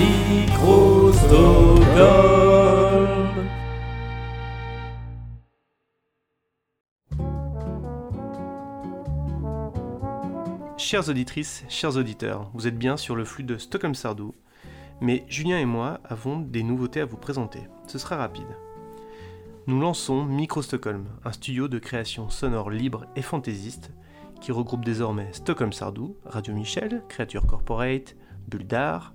Micro. Chères auditrices, chers auditeurs, vous êtes bien sur le flux de Stockholm Sardou, mais Julien et moi avons des nouveautés à vous présenter. Ce sera rapide. Nous lançons Micro Stockholm, un studio de création sonore libre et fantaisiste qui regroupe désormais Stockholm Sardou, Radio Michel, Créature Corporate, Bulle d'Art,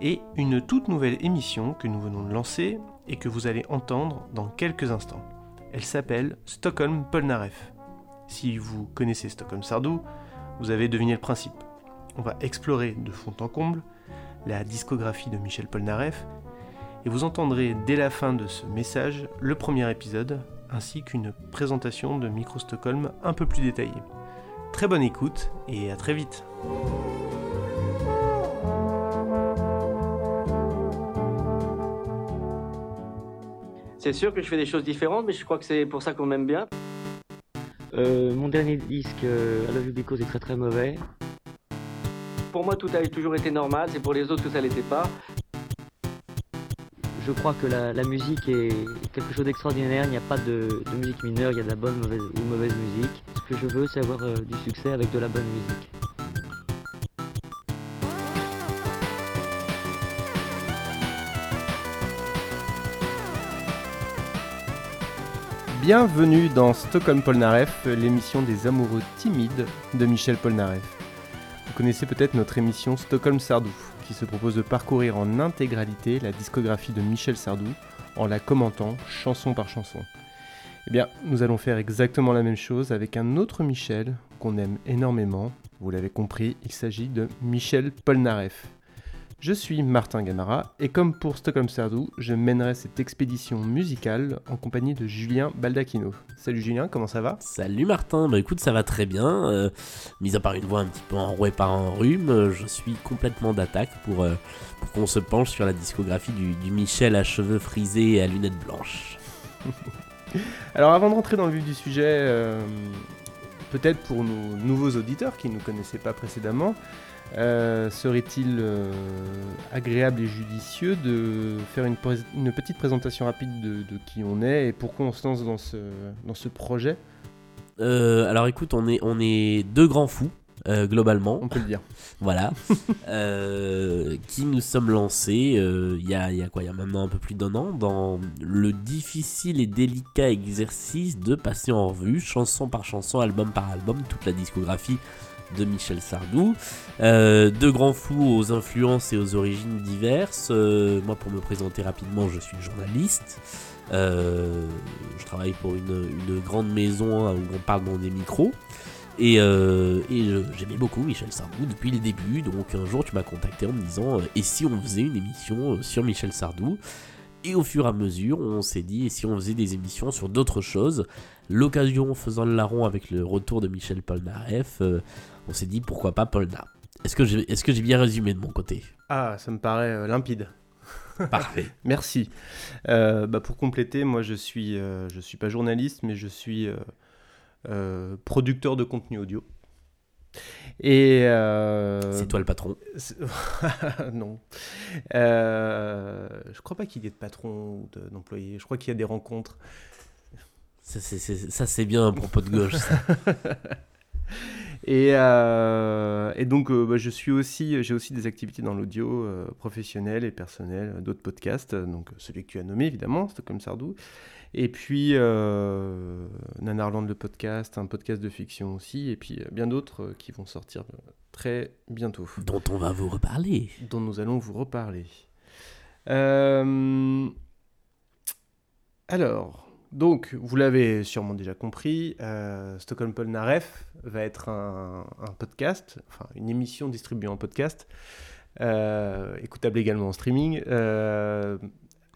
et une toute nouvelle émission que nous venons de lancer et que vous allez entendre dans quelques instants. Elle s'appelle Stockholm Polnareff. Si vous connaissez Stockholm Sardou, vous avez deviné le principe. On va explorer de fond en comble la discographie de Michel Polnareff et vous entendrez dès la fin de ce message le premier épisode ainsi qu'une présentation de Micro Stockholm un peu plus détaillée. Très bonne écoute et à très vite. C'est sûr que je fais des choses différentes, mais je crois que c'est pour ça qu'on m'aime bien. Euh, mon dernier disque, euh, I Love You Because, est très très mauvais. Pour moi, tout a toujours été normal, c'est pour les autres que ça l'était pas. Je crois que la, la musique est quelque chose d'extraordinaire, il n'y a pas de, de musique mineure, il y a de la bonne mauvaise, ou mauvaise musique. Ce que je veux, c'est avoir euh, du succès avec de la bonne musique. Bienvenue dans Stockholm Polnareff, l'émission des amoureux timides de Michel Polnareff. Vous connaissez peut-être notre émission Stockholm Sardou, qui se propose de parcourir en intégralité la discographie de Michel Sardou en la commentant chanson par chanson. Eh bien, nous allons faire exactement la même chose avec un autre Michel qu'on aime énormément. Vous l'avez compris, il s'agit de Michel Polnareff. Je suis Martin Gamara et comme pour Stockholm Sardou, je mènerai cette expédition musicale en compagnie de Julien Baldacchino. Salut Julien, comment ça va? Salut Martin, bah écoute ça va très bien, euh, mis à part une voix un petit peu enrouée par un rhume, euh, je suis complètement d'attaque pour, euh, pour qu'on se penche sur la discographie du, du Michel à cheveux frisés et à lunettes blanches. Alors avant de rentrer dans le vif du sujet, euh, peut-être pour nos nouveaux auditeurs qui ne nous connaissaient pas précédemment, euh, serait-il euh, agréable et judicieux de faire une, petite présentation rapide de, de qui on est et pourquoi on se lance dans ce, dans ce projet? Euh, alors écoute, on est, on est deux grands fous, euh, globalement. On peut le dire. voilà, euh, qui nous sommes lancés euh, il y, a, y a quoi Il y a maintenant un peu plus d'un an dans le difficile et délicat exercice de passer en revue, chanson par chanson, album par album, toute la discographie de Michel Sardou. Euh, deux grands fous aux influences et aux origines diverses. Euh, moi, pour me présenter rapidement, je suis journaliste. Euh, je travaille pour une, une grande maison où on parle dans des micros. Et, euh, et je- j'aimais beaucoup Michel Sardou depuis le début. Donc un jour, tu m'as contacté en me disant euh, Et si on faisait une émission euh, sur Michel Sardou? Et au fur et à mesure, on s'est dit Et si on faisait des émissions sur d'autres choses? L'occasion faisant le larron avec le retour de Michel Polnareff, euh, on s'est dit Pourquoi pas Polna? Est-ce que j'ai bien résumé de mon côté? Ah, ça me paraît euh, limpide. Parfait. Merci. Euh, bah, pour compléter, moi je suis, euh, je suis pas journaliste, mais je suis euh, producteur de contenu audio. Et euh, C'est toi le patron. non. Euh, je crois pas qu'il y ait de patron ou de- d'employé. Je crois qu'il y a des rencontres. Ça, c'est- c'est ça, c'est bien un propos de gauche. ça. Et, euh, et donc, euh, bah, je suis aussi, j'ai aussi des activités dans l'audio euh, professionnel et personnel, euh, d'autres podcasts, donc celui que tu as nommé évidemment, Stockholm Sardou. Et puis, euh, Nanarland le podcast, un podcast de fiction aussi, et puis euh, bien d'autres euh, qui vont sortir euh, très bientôt, dont on va vous reparler. dont nous allons vous reparler. Euh, alors, donc, vous l'avez sûrement déjà compris, euh, Stockholm Polnareff va être un, un podcast, enfin une émission distribuée en podcast, écoutable également en streaming,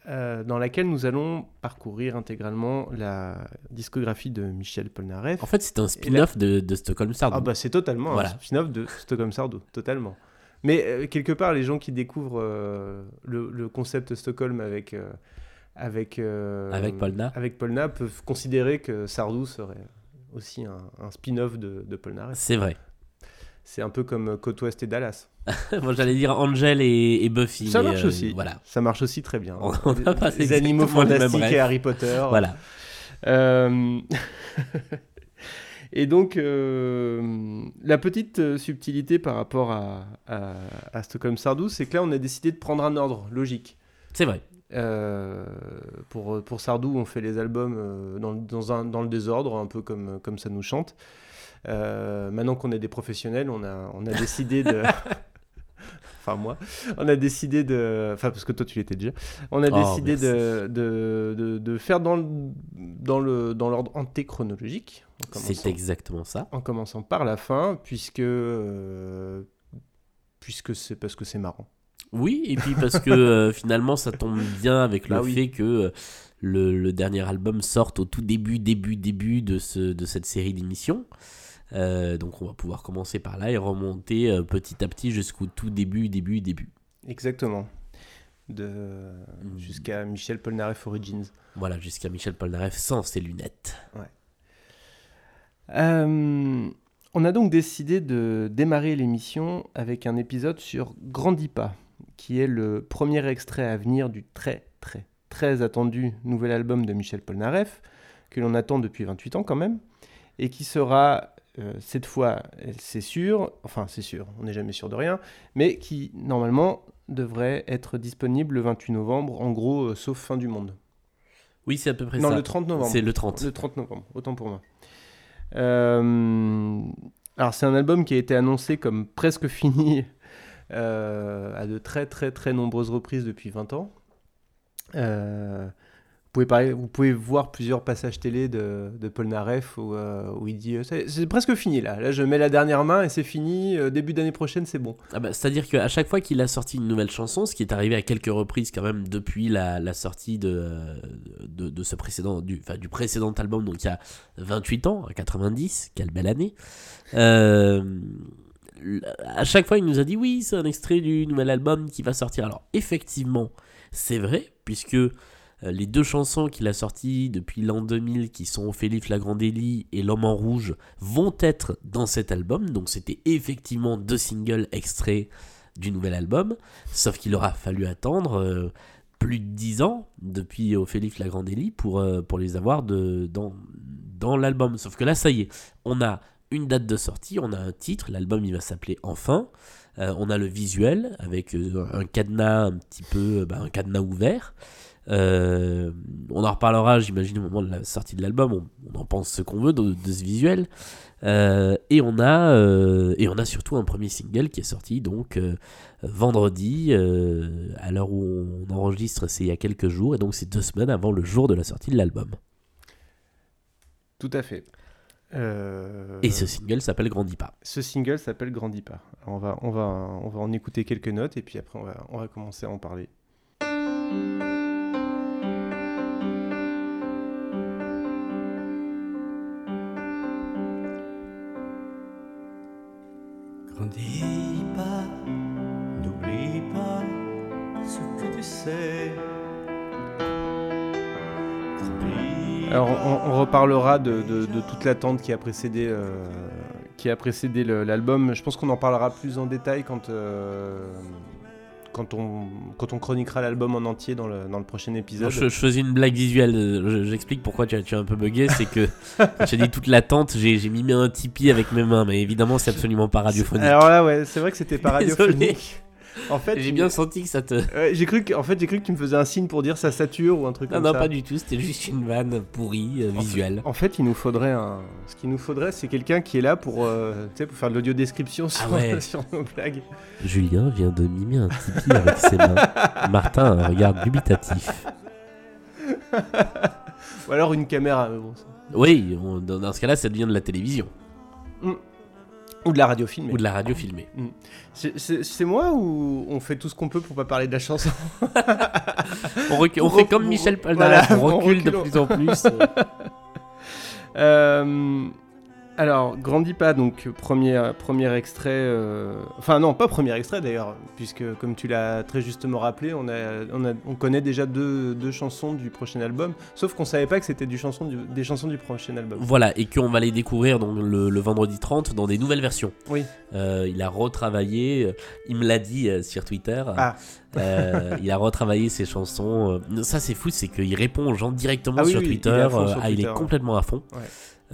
euh, dans laquelle nous allons parcourir intégralement la discographie de Michel Polnareff. En fait, c'est un spin-off de, de Stockholm Sardou. Ah bah c'est totalement Voilà. un spin-off de Stockholm Sardou, totalement. Mais euh, quelque part, les gens qui découvrent euh, le, le concept Stockholm avec, avec, Avec Polna. avec Polna peuvent considérer que Sardou serait aussi un, un spin-off de, de Polnareff. C'est vrai. C'est un peu comme Côte Ouest et Dallas. Moi j'allais dire Angel et, et Buffy. Ça marche euh, aussi. Voilà. Ça marche aussi très bien. On on a pas Les animaux fantastiques et Harry Potter. Voilà. Euh, et donc, euh, la petite subtilité par rapport à, à, à Stockholm Sardou, c'est que là, on a décidé de prendre un ordre logique. C'est vrai. Euh, pour, pour Sardou, on fait les albums dans, dans, un, dans le désordre, un peu comme, comme ça nous chante. Euh, maintenant qu'on est des professionnels, on a, on a décidé de... enfin moi, on a décidé de... Enfin parce que toi tu l'étais déjà. On a Oh, décidé de, de, de, de faire dans le- dans le dans l'ordre antéchronologique. C'est exactement ça. En commençant par la fin, puisque... euh, puisque c'est parce que c'est marrant. Oui, et puis parce que euh, finalement ça tombe bien avec le Bah oui. fait que euh, le, le dernier album sorte au tout début, début, début de, ce, de cette série d'émissions. Euh, donc on va pouvoir commencer par là et remonter euh, petit à petit jusqu'au tout début, début, début. Exactement. De... Mm. Jusqu'à Michel Polnareff Origins. Voilà, jusqu'à Michel Polnareff sans ses lunettes. Euh, on a donc décidé de démarrer l'émission avec un épisode sur Grandis pas, qui est le premier extrait à venir du très très très attendu nouvel album de Michel Polnareff, que l'on attend depuis 28 ans quand même, et qui sera euh, cette fois, c'est sûr, enfin c'est sûr, on n'est jamais sûr de rien, mais qui normalement devrait être disponible le 28 novembre, en gros, euh, sauf fin du monde. Oui, c'est à peu près non, ça. le 30 novembre. C'est le 30. Le 30 novembre, autant pour moi. Euh, alors, c'est un album qui a été annoncé comme presque fini à de très très très nombreuses reprises depuis 20 ans. Vous, pouvez voir plusieurs passages télé de, Paul Naref où, il dit c'est presque fini là. Là, je mets la dernière main et c'est fini. Euh, début d'année prochaine, c'est bon. Ah bah, C'est-à-dire qu'à chaque fois qu'il a sorti une nouvelle chanson, ce qui est arrivé à quelques reprises quand même depuis la, sortie de, ce précédent, du, enfin, du précédent album, donc il y a 28 ans, à 90, quelle belle année. Euh, à chaque fois, il nous a dit oui, c'est un extrait du nouvel album qui va sortir. Alors, effectivement, c'est vrai, puisque les deux chansons qu'il a sorties depuis l'an 2000, qui sont Ophélie Flagrandelli et L'homme en rouge, vont être dans cet album. Donc, c'était effectivement deux singles extraits du nouvel album. Sauf qu'il aura fallu attendre euh, plus de 10 ans depuis Ophélie Flagrandelli pour, euh, pour les avoir dans, l'album. Sauf que là, ça y est, on a une date de sortie, on a un titre, l'album il va s'appeler Enfin. Euh, on a le visuel avec euh, un cadenas un petit peu, euh, bah, un cadenas ouvert. Euh, on en reparlera, j'imagine, au moment de la sortie de l'album. On, on en pense ce qu'on veut de, de ce visuel. Euh, et on a euh, et on a surtout un premier single qui est sorti donc vendredi à l'heure où on enregistre, c'est il y a quelques jours et donc c'est deux semaines avant le jour de la sortie de l'album. Tout à fait. Et ce single s'appelle Grandis pas. Ce single s'appelle Grandis pas. Alors, on, va, on, va, on va en écouter quelques notes et puis après on va, on va commencer à en parler. Grandis pas, n'oublie pas ce que tu sais. Alors on, on reparlera de, de- de toute l'attente qui a précédé, euh, qui a précédé l'album. Je pense qu'on en parlera plus en détail quand, euh, quand, on, quand on chroniquera l'album en entier dans le, dans le prochain épisode. Je, je faisais une blague visuelle, je- j'explique pourquoi tu as, tu as un peu bugué, c'est que quand j'ai dit toute l'attente, j'ai mis un Tipeee avec mes mains, mais évidemment c'est absolument pas radiophonique. Alors là, ouais, c'est vrai que c'était pas radiophonique. En fait, J'ai bien senti que ça te... Ouais, j'ai cru que, en fait, j'ai cru que tu me faisais un signe pour dire ça sature ou un truc Non, comme non, ça. pas du tout, c'était juste une vanne pourrie, euh, visuelle. En fait, il nous faudrait un. Ce qu'il nous faudrait, c'est quelqu'un qui est là pour, euh, pour faire de l'audio description sur, Ah ouais. sur nos blagues. Julien vient de mimer un Tipeee avec ses mains. Martin a un regard dubitatif. Ou alors une caméra. mais bon, ça- Oui, on- dans, dans ce cas-là, ça devient de la télévision Ou de la radio filmée. ou de la radio filmée. C'est- C'est moi ou on fait tout ce qu'on peut pour pas parler de la chanson On, recule- on fait comme Michel Polnareff, voilà, on on recule de recule. plus en plus. Euh, Alors, Grandis pas, donc premier, premier extrait. euh, Enfin, non, pas premier extrait d'ailleurs, puisque comme tu l'as très justement rappelé, on, a, on, a- on connaît déjà deux, deux chansons du prochain album, sauf qu'on savait pas que c'était du chanson du- des chansons du prochain album. Voilà, et qu'on va les découvrir donc, le, le vendredi 30 dans des nouvelles versions. Oui. Euh, il a retravaillé, euh, il me l'a dit euh, sur Twitter. Ah. Il a retravaillé ses chansons. ça, c'est fou, c'est qu'il répond aux gens directement Ah oui, sur oui, il Twitter. ah, il Twitter, est ouais. complètement à fond. Ouais.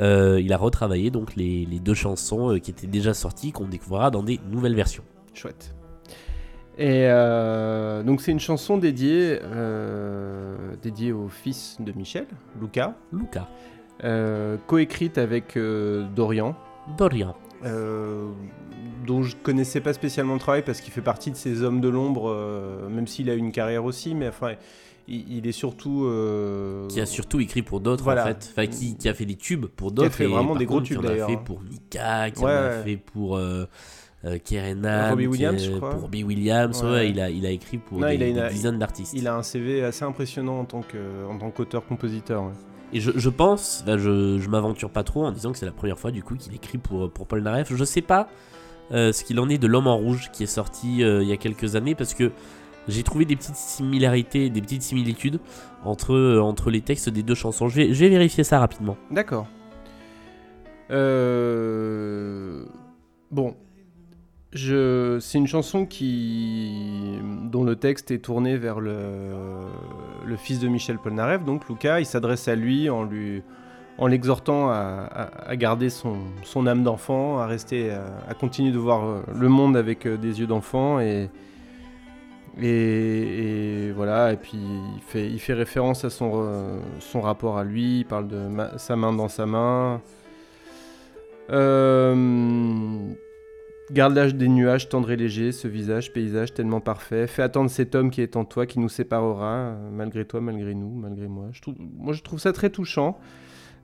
Euh, il a retravaillé donc les, les deux chansons euh, qui étaient déjà sorties, qu'on découvrira dans des nouvelles versions. Chouette. Et euh, donc c'est une chanson dédiée, euh, dédiée au fils de Michel, Luca, Luca, euh, coécrite avec Dorian, Dorian. dont je connaissais pas spécialement le travail parce qu'il fait partie de ces hommes de l'ombre, même s'il a une carrière aussi, mais enfin, il, il est surtout. euh, qui a surtout écrit pour d'autres Voilà. en fait, enfin qui, qui a fait des tubes pour d'autres, fait et vraiment par des gros contre, tubes, qui en a d'ailleurs, fait pour Mika, qui Ouais, en a ouais. fait pour euh, euh, Kerenan, Robbie qui, Williams, je crois. pour Robbie Williams, Ouais. ouais, il a il a écrit pour Non, des, a dizaines d'artistes. Il a un CV assez impressionnant en tant que- en tant qu'auteur-compositeur. ouais. Et je, je pense, enfin, je, je m'aventure pas trop en disant que c'est la première fois du coup qu'il écrit pour, pour Paul Naref. Je sais pas euh, ce qu'il en est de L'homme en rouge qui est sorti euh, il y a quelques années parce que j'ai trouvé des petites similarités, des petites similitudes entre, euh, entre les textes des deux chansons. Je vais, vérifier ça rapidement. D'accord. Euh, Bon. C'est une chanson qui... dont le texte est tourné vers le, le fils de Michel Polnareff, donc Luca. Il s'adresse à lui en lui en l'exhortant à, garder son, son âme d'enfant, à rester, à, continuer de voir euh, le monde avec des yeux d'enfant et, et, voilà. Et puis il fait, il fait référence à son, euh, rapport à lui. Il parle de sa main dans sa main. Euh, Garde l'âge des nuages tendre et léger, ce visage, paysage tellement parfait. Fais attendre cet homme qui est en toi, qui nous séparera, malgré toi, malgré nous, malgré moi. Moi, je trouve ça très touchant.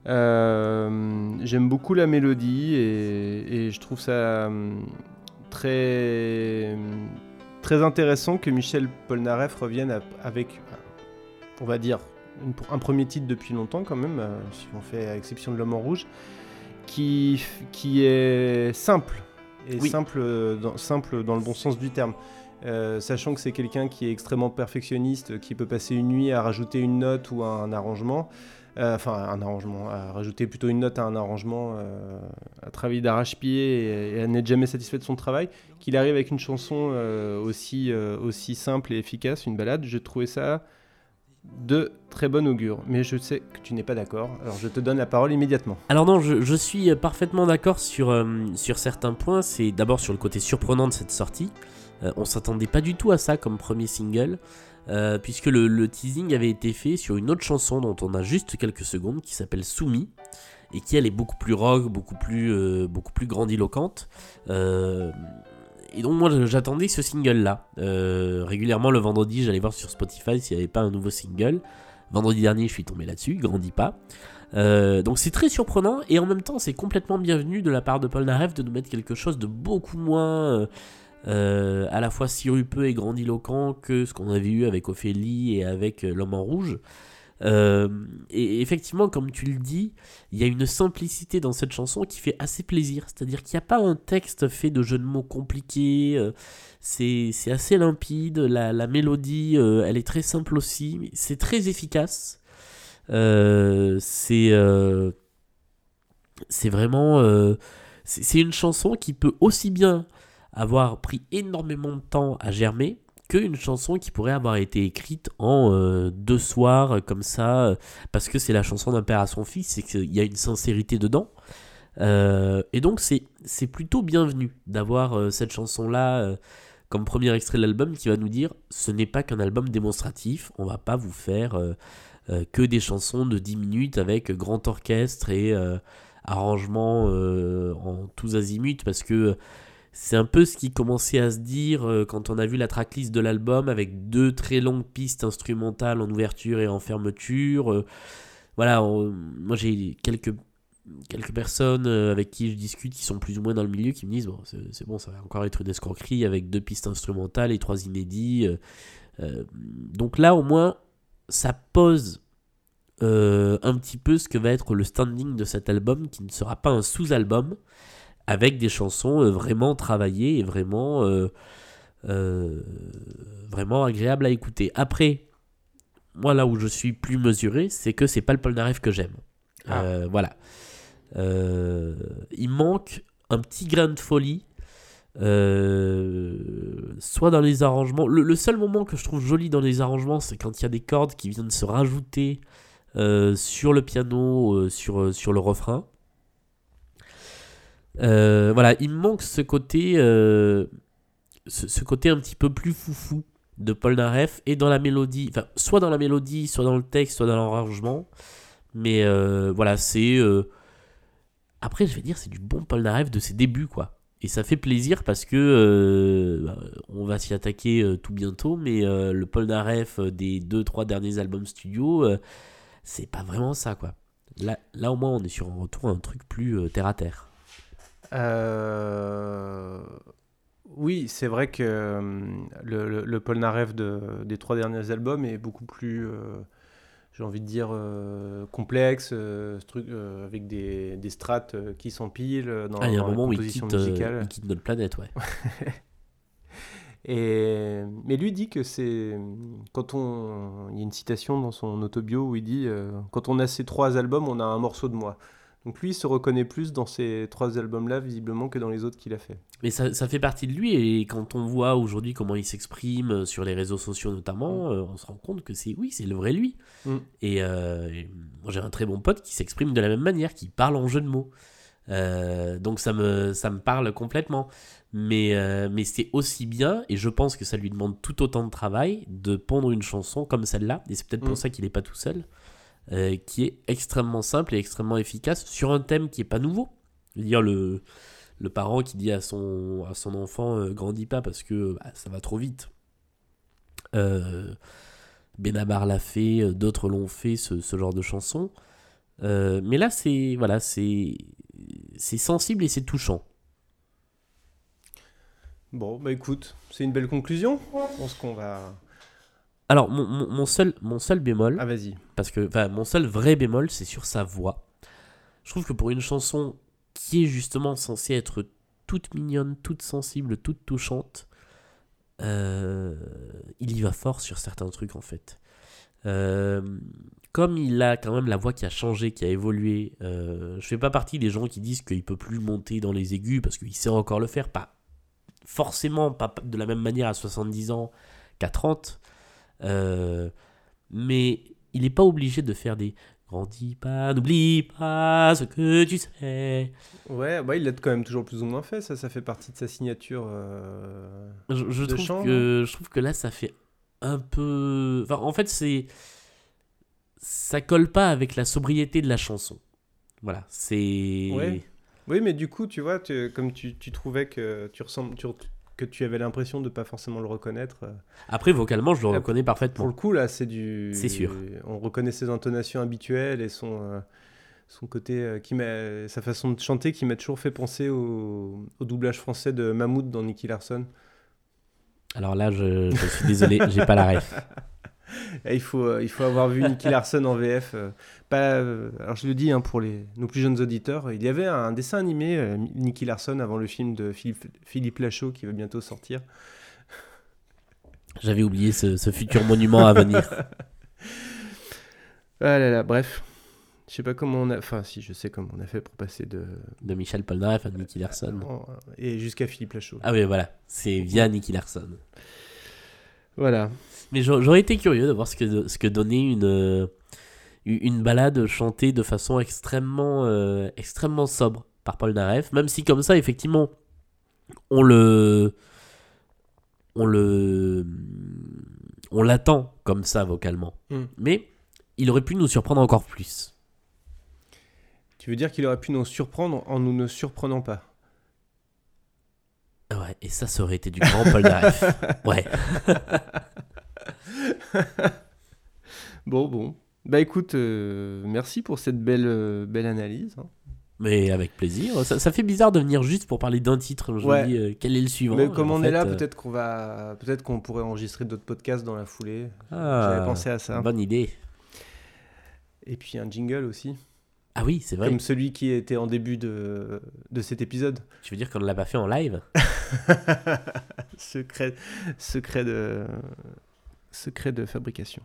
Euh, J'aime beaucoup la mélodie et, je trouve ça très, très intéressant que Michel Polnareff revienne à- avec, on va dire, une- un premier titre depuis longtemps quand même, euh, si on fait à exception de L'homme en rouge, qui, qui est simple. Et Oui. simple, euh, dans, simple dans le bon sens du terme. Euh, sachant que c'est quelqu'un qui est extrêmement perfectionniste, qui peut passer une nuit à rajouter une note ou un arrangement, enfin un arrangement, à rajouter plutôt une note à un arrangement, euh, à travailler d'arrache-pied et, à n'être jamais satisfait de son travail, qu'il arrive avec une chanson euh, aussi, euh, aussi simple et efficace, une balade, j'ai trouvé ça de très bon augure. Mais je sais que tu n'es pas d'accord, alors je te donne la parole immédiatement. Alors non, je, suis parfaitement d'accord sur, euh, sur certains points. C'est d'abord sur le côté surprenant de cette sortie. Euh, on s'attendait pas du tout à ça comme premier single, euh, puisque le, teasing avait été fait sur une autre chanson dont on a juste quelques secondes, qui s'appelle Soumis, et qui elle est beaucoup plus rock, beaucoup plus, euh, beaucoup plus grandiloquente. Et donc moi j'attendais ce single-là. Euh, régulièrement le vendredi, j'allais voir sur Spotify s'il n'y avait pas un nouveau single. Vendredi dernier, je suis tombé là-dessus, grandit pas. Donc c'est très surprenant et en même temps c'est complètement bienvenu de la part de Paul Naref de nous mettre quelque chose de beaucoup moins euh, à la fois sirupeux et grandiloquent que ce qu'on avait eu avec Ophélie et avec euh, L'homme en rouge. Euh, et effectivement, comme tu le dis, il y a une simplicité dans cette chanson qui fait assez plaisir. C'est-à-dire qu'il n'y a pas un texte fait de jeux de mots compliqués. c'est assez limpide. La, la mélodie, elle est très simple aussi. C'est très efficace. C'est vraiment c'est une chanson qui peut aussi bien avoir pris énormément de temps à germer qu'une chanson qui pourrait avoir été écrite en euh, deux soirs euh, comme ça euh, parce que c'est la chanson d'un père à son fils c'est qu'il y a une sincérité dedans. Et donc c'est plutôt bienvenu d'avoir cette chanson là comme premier extrait de l'album qui va nous dire ce n'est pas qu'un album démonstratif on va pas vous faire que des chansons de 10 minutes avec grand orchestre et arrangement en tous azimuts parce que c'est un peu ce qui commençait à se dire euh, quand on a vu la tracklist de l'album avec deux très longues pistes instrumentales en ouverture et en fermeture. Euh, voilà, moi j'ai quelques, quelques personnes euh, avec qui je discute qui sont plus ou moins dans le milieu qui me disent bon, c'est bon, ça va encore être une escroquerie avec deux pistes instrumentales et trois inédits. donc là au moins ça pose un petit peu ce que va être le standing de cet album, qui ne sera pas un sous-album, avec des chansons euh, vraiment travaillées et vraiment, euh, euh, vraiment agréables à écouter. Après, moi là où je suis plus mesuré, c'est que c'est pas le Polnareff que j'aime. Ah. Euh, voilà. Euh, il manque un petit grain de folie. euh, soit dans les arrangements. Le, le seul moment que je trouve joli dans les arrangements, c'est quand il y a des cordes qui viennent se rajouter sur le piano, sur, sur le refrain. Euh, voilà, il me manque ce côté, euh, ce, ce côté un petit peu plus foufou de Paul Naref et dans la mélodie, enfin, soit dans la mélodie, soit dans le texte, soit dans l'arrangement. Mais euh, voilà, c'est. Après, je vais dire, c'est du bon Paul Naref de ses débuts, quoi. Et ça fait plaisir parce que bah, on va s'y attaquer tout bientôt, mais le Paul Naref des deux trois derniers albums studio, c'est pas vraiment ça, quoi. Là, là, au moins, on est sur un retour à un truc plus terre à terre. Euh, Oui, c'est vrai que euh, le, le, le Polnareff de, des trois derniers albums est beaucoup plus, euh, j'ai envie de dire, complexe, euh, avec des, des strates qui s'empilent dans, Ah, il y a un dans la moment où il composition quitte, musicale. il quitte notre planète, ouais. Et, mais lui dit que c'est quand on il y a une citation dans son autobio où il dit euh, quand on a ces trois albums on a un morceau de moi donc lui il se reconnaît plus dans ces trois albums là visiblement que dans les autres qu'il a fait Mais ça, ça fait partie de lui, et quand on voit aujourd'hui comment il s'exprime euh, sur les réseaux sociaux notamment, euh, on se rend compte que c'est, oui, c'est le vrai lui. Mm. Et, euh, et j'ai un très bon pote qui s'exprime de la même manière, qui parle en jeu de mots. Euh, donc ça me, ça me parle complètement. Mais, euh, mais c'est aussi bien, et je pense que ça lui demande tout autant de travail, de pondre une chanson comme celle-là, et c'est peut-être pour Mm. ça qu'il n'est pas tout seul, euh, qui est extrêmement simple et extrêmement efficace sur un thème qui est pas nouveau. Dire, le, le parent qui dit à son, à son enfant euh, grandis pas parce que bah, ça va trop vite. Euh, Benabar l'a fait, euh, d'autres l'ont fait, ce, ce genre de chanson. Mais là, c'est voilà, c'est sensible et c'est touchant. bon bah écoute c'est une belle conclusion je pense qu'on va Alors, mon, seul, mon seul bémol, ah vas-y parce que enfin, mon seul vrai bémol, c'est sur sa voix. Je trouve que pour une chanson qui est justement censée être toute mignonne, toute sensible, toute touchante, euh, il y va fort sur certains trucs en fait. Euh, comme il a quand même la voix qui a changé, qui a évolué, euh, je fais pas partie des gens qui disent qu'il peut plus monter dans les aigus parce qu'il sait encore le faire, pas forcément pas de la même manière à 70 ans qu'à 30, euh, mais il n'est pas obligé de faire des grandis pas, n'oublie pas ce que tu sais. ouais bah il l'a quand même toujours plus ou moins fait ça ça fait partie de sa signature euh, Je, je De trouve que, je trouve que là, ça fait un peu. Enfin, en fait, c'est. Ça colle pas avec la sobriété de la chanson. Voilà, c'est. Ouais. Oui, mais du coup, tu vois, tu- comme tu, tu trouvais que tu ressembles, tu- que tu avais l'impression de pas forcément le reconnaître. euh, Après, vocalement, je le Ah, reconnais Pour parfaitement. le coup, là, c'est du. C'est sûr. On reconnaît ses intonations habituelles et son, euh, son côté, euh, qui m'a, sa façon de chanter qui m'a toujours fait penser au, au doublage français de Mahmoud dans Nicky Larson. Alors là, je, je suis désolé, j'ai pas la ref. Il faut, euh, il faut avoir vu Nicky Larson en VF. euh, pas, euh, alors je le dis hein, pour les, nos plus jeunes auditeurs, il y avait un dessin animé euh, Nicky Larson avant le film de Philippe, Philippe Lachaud qui va bientôt sortir. J'avais oublié ce, ce futur monument à venir. Ah là là, bref. Je sais pas comment on a. Enfin, si, je sais comment on a fait pour passer de. De Michel Polnareff à Nicky Larson. en- Et jusqu'à Philippe Lachaud. Ah oui, voilà, c'est via Nicky Larson. Voilà. Mais j'a- j'aurais été curieux de voir ce que, ce que donnait une, euh, une balade chantée de façon extrêmement, euh, extrêmement sobre par Paul Naref. Même si, comme ça, effectivement, on le. On le. On l'attend comme ça vocalement. Mm. Mais il aurait pu nous surprendre encore plus. Tu veux dire qu'il aurait pu nous surprendre en nous ne surprenant pas? Ouais, et ça, ça aurait été du grand Paul Naref. Ouais. Bon, bon. Bah écoute, euh, merci pour cette belle, euh, belle analyse. hein. Mais avec plaisir. Ça, ça fait bizarre de venir juste pour parler d'un titre. Je Ouais. me dis, euh, quel est le suivant Mais comme on fait, est là, peut-être qu'on va, peut-être qu'on pourrait enregistrer d'autres podcasts dans la foulée. ah, J'avais pensé à ça. Bonne idée. Et puis un jingle aussi, Ah oui, c'est vrai. comme celui qui était en début de, de cet épisode. Tu veux dire qu'on ne l'a pas fait en live? Secret, secret, de, secret de fabrication.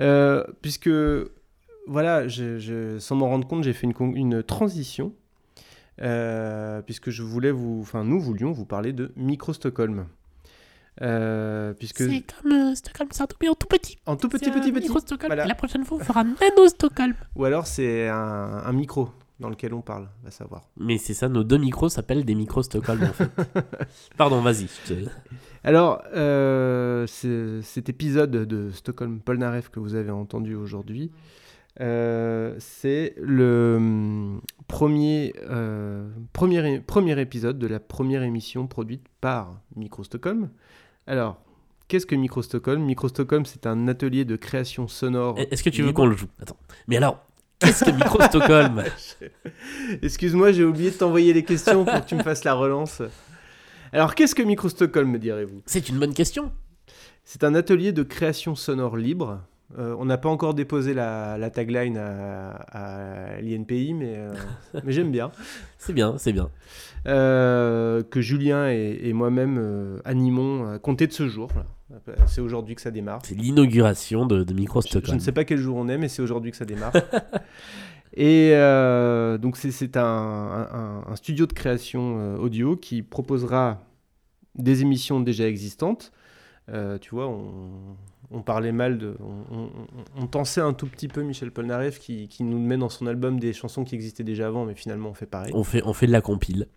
Euh, puisque, voilà, je, je- sans m'en rendre compte, j'ai fait une, une transition. euh, puisque je voulais vous, enfin nous voulions vous parler de Micro Stockholm. Euh, puisque C'est comme euh, Stockholm Sardou, mais en tout petit. en tout petit C'est un petit petit, micro Stockholm. Voilà. Et la prochaine fois, on fera Nano Stockholm. ou alors c'est un, un micro dans lequel on parle, va savoir. Mais c'est ça, nos deux micros s'appellent des micros Stockholm en fait. Pardon, vas-y. te- Alors, euh, ce- cet épisode de Stockholm Polnareff que vous avez entendu aujourd'hui, euh, c'est le hum, premier, euh, premier, premier épisode de la première émission produite par Micro Stockholm. Alors, qu'est-ce que Micro Stockholm Micro Stockholm, c'est un atelier de création sonore. Est-ce que tu veux qu'on le joue? Attends. Mais alors, qu'est-ce que Micro Stockholm Excuse-moi, j'ai oublié de t'envoyer les questions pour que tu me fasses la relance. Alors, qu'est-ce que Micro Stockholm, me direz-vous? C'est une bonne question. C'est un atelier de création sonore libre. Euh, on n'a pas encore déposé la, la tagline à, à l'INPI, mais, euh, mais j'aime bien. C'est bien, c'est bien. Euh, que Julien et, et moi-même animons à compter de ce jour. Voilà. C'est aujourd'hui que ça démarre. C'est l'inauguration de, de Micro Je, ne sais pas quel jour on est, mais c'est aujourd'hui que ça démarre. Et donc c'est- un, un- un studio de création audio qui proposera des émissions déjà existantes. Euh, tu vois, on, on parlait mal de... On, on, on tensait un tout petit peu Michel Polnareff qui, qui nous met dans son album des chansons qui existaient déjà avant, mais finalement on fait pareil. On fait, on fait de la compile.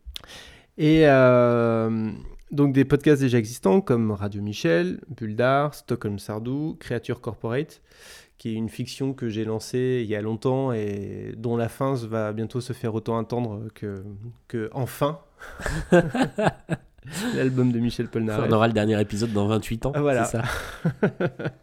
Et euh, donc des podcasts déjà existants comme Radio Michel, Bulldar, Stockholm Sardou, Creature Corporate, qui est une fiction que j'ai lancée il y a longtemps et dont la fin va bientôt se faire autant attendre que, que Enfin, l'album de Michel Polnareff. On aura le dernier épisode dans 28 ans. Voilà. C'est ça.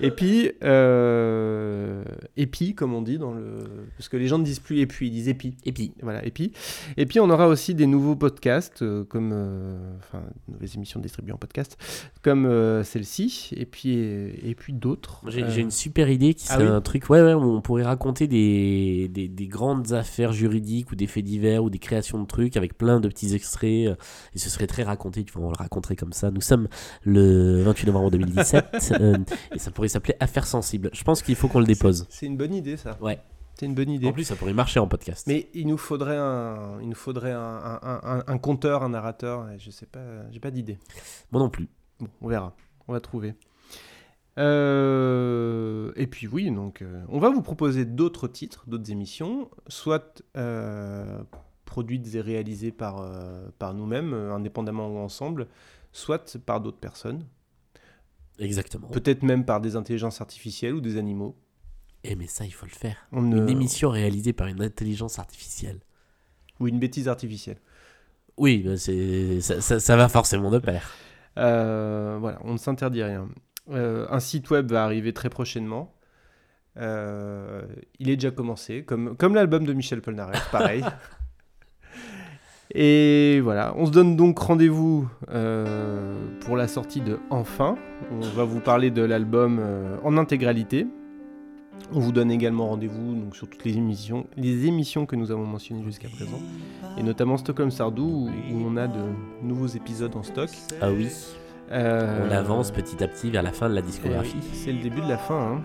Et puis, euh, épi, comme on dit dans le, parce que les gens ne disent plus épi, ils disent épi. Et puis, Voilà, et puis, et puis on aura aussi des nouveaux podcasts, euh, comme, euh, enfin, de nouvelles émissions distribuées en podcast, comme euh, celle-ci, et puis, et puis d'autres. j'ai Euh, j'ai une super idée qui ah serait oui un truc ouais, ouais, où on pourrait raconter des, des, des grandes affaires juridiques ou des faits divers ou des créations de trucs avec plein de petits extraits. euh, et ce serait très raconté, tu vois, on le raconterait comme ça. Nous sommes le 28 novembre 2017 euh, et ça pourrait s'appeler Affaires sensibles. Je pense qu'il faut qu'on le dépose. C'est une bonne idée, ça. Ouais. C'est une bonne idée. En plus, ça pourrait marcher en podcast. Mais il nous faudrait un, il nous faudrait un, un, un, conteur, un narrateur. Je sais pas, j'ai pas d'idée. Moi non plus. Bon, on verra. On va trouver. Euh, et puis oui, donc euh, on va vous proposer d'autres titres, d'autres émissions, soit euh, produites et réalisées par, par nous-mêmes, indépendamment ou ensemble, soit par d'autres personnes, Exactement. peut-être même par des intelligences artificielles ou des animaux. Eh mais ça, il faut le faire. On Une émission réalisée par une intelligence artificielle. Ou une bêtise artificielle. Oui, bah, c'est ça, ça- ça va forcément de pair. Euh, voilà, on ne s'interdit rien. Euh, un site web va arriver très prochainement. Euh, il est déjà commencé, comme, comme l'album de Michel Polnareff, pareil. Et voilà, on se donne donc rendez-vous euh, pour la sortie de Enfin. On va vous parler de l'album euh, en intégralité. On vous donne également rendez-vous donc, sur toutes les émissions, les émissions que nous avons mentionnées jusqu'à présent, et notamment Stockholm Sardou, où, où on a de nouveaux épisodes en stock. Ah oui, Euh, on avance petit à petit vers la fin de la eh discographie. oui, C'est le début de la fin. hein.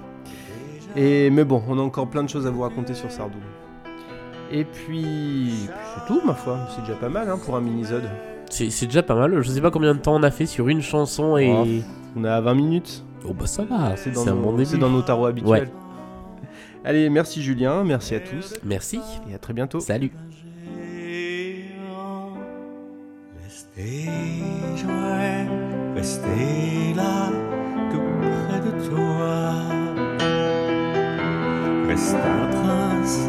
Et mais bon, on a encore plein de choses à vous raconter sur Sardou. Et puis, c'est tout, ma foi. C'est déjà pas mal hein, pour un mini-zode. C'est déjà pas mal. Je sais pas combien de temps on a fait sur une chanson et. Oh, On est à 20 minutes. Oh bah ça va, C'est dans, un nos- bon début. c'est dans nos tarots habituels. Ouais. Allez, merci Julien, merci à tous Merci, et à très bientôt. salut. Restez là, tout près de toi. Reste un prince,